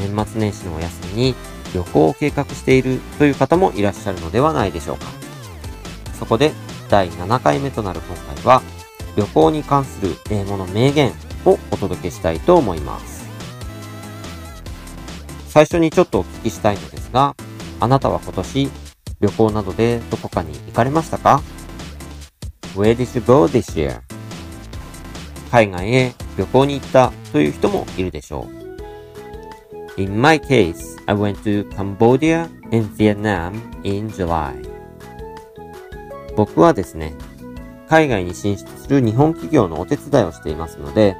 年末年始のお休みに旅行を計画しているという方もいらっしゃるのではないでしょうか。そこで第7回目となる今回は旅行に関する英語の名言をお届けしたいと思います。最初にちょっとお聞きしたいのですが、あなたは今年旅行などでどこかに行かれましたか ?Where did you go this year? 海外へ旅行に行ったという人もいるでしょう。In my case, I went to Cambodia and Vietnam in July. 僕はですね、海外に進出する日本企業のお手伝いをしていますので、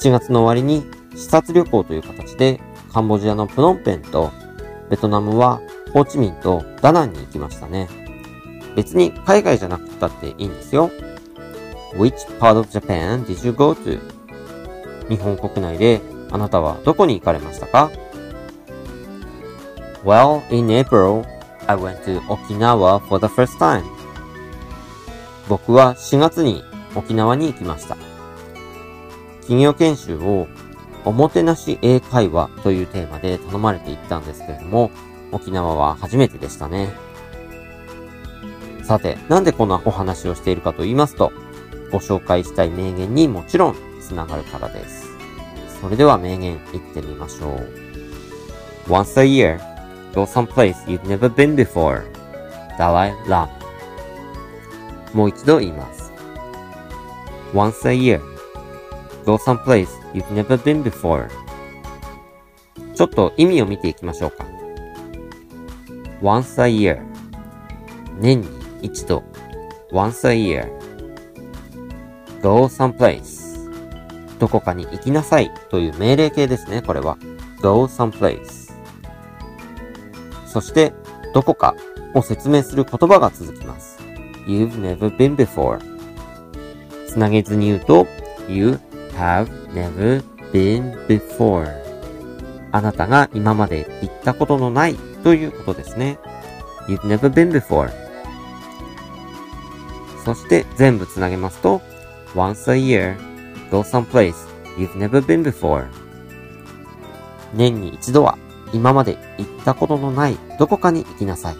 7月の終わりに視察旅行という形でカンボジアのプノンペンとベトナムはホーチミンとダナンに行きましたね。別に海外じゃなくったっていいんですよ。Which part of Japan did you go to? 日本国内であなたはどこに行かれましたか？Well, in April, I went to Okinawa for the first time. 僕は4月に沖縄に行きました。企業研修をおもてなし英会話というテーマで頼まれていったんですけれども、沖縄は初めてでしたね。さて、なんでこんなお話をしているかと言いますと、ご紹介したい名言にもちろんつながるからです。それでは名言いってみましょう。Once a year, go someplace you've never been before. ダライ・ラマ。もう一度言います。Once a year, go someplace you've never been before. ちょっと意味を見ていきましょうか。once a year 年に一度 once a year go someplace どこかに行きなさいという命令形ですね、これは。go someplace そして、どこかを説明する言葉が続きます。You've never been before つなげずに言うと、You have never been before あなたが今まで行ったことのないということですね。You've never been before そして全部つなげますと Once a year, go someplace you've never been before 年に一度は今まで行ったことのないどこかに行きなさい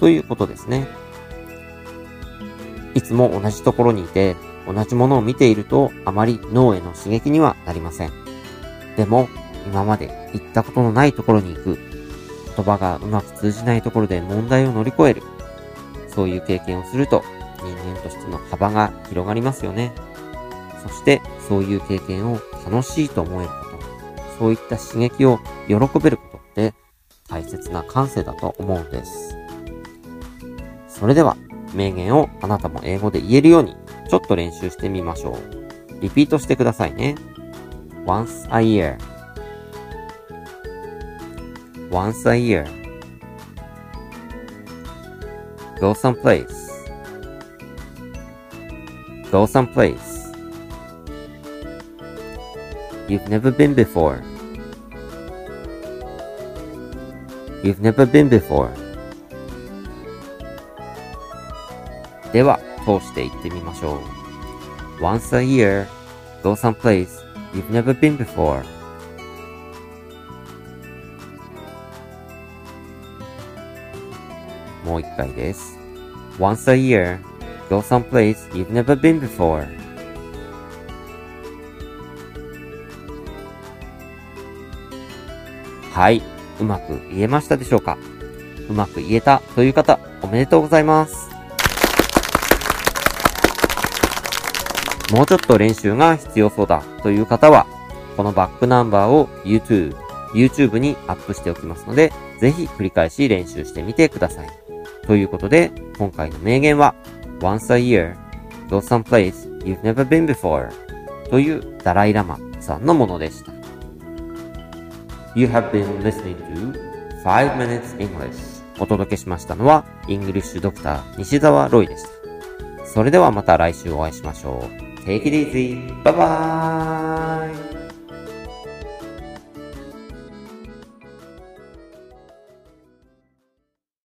ということですね。いつも同じところにいて同じものを見ているとあまり脳への刺激にはなりません。でも今まで行ったことのないところに行く言葉がうまく通じないところで問題を乗り越えるそういう経験をすると人間としての幅が広がりますよね。そしてそういう経験を楽しいと思えることそういった刺激を喜べることって大切な感性だと思うんです。それでは名言をあなたも英語で言えるようにちょっと練習してみましょう。リピートしてくださいね。once a year once a year go someplace go someplace you've never been before you've never been before では通して言ってみましょう once a year go someplace you've never been before もう一回です。Once a year, go someplace you've never been before. はい。うまく言えましたでしょうか？うまく言えたという方、おめでとうございます。もうちょっと練習が必要そうだという方は、このバックナンバーを YouTube、YouTube にアップしておきますので、ぜひ繰り返し練習してみてください。ということで、今回の名言は、once a year, go someplace you've never been before というダライラマさんのものでした。You have been listening to 5 Minutes English お届けしましたのは、イングリッシュドクター西澤ロイでした。それではまた来週お会いしましょう。Take it easy. Bye bye.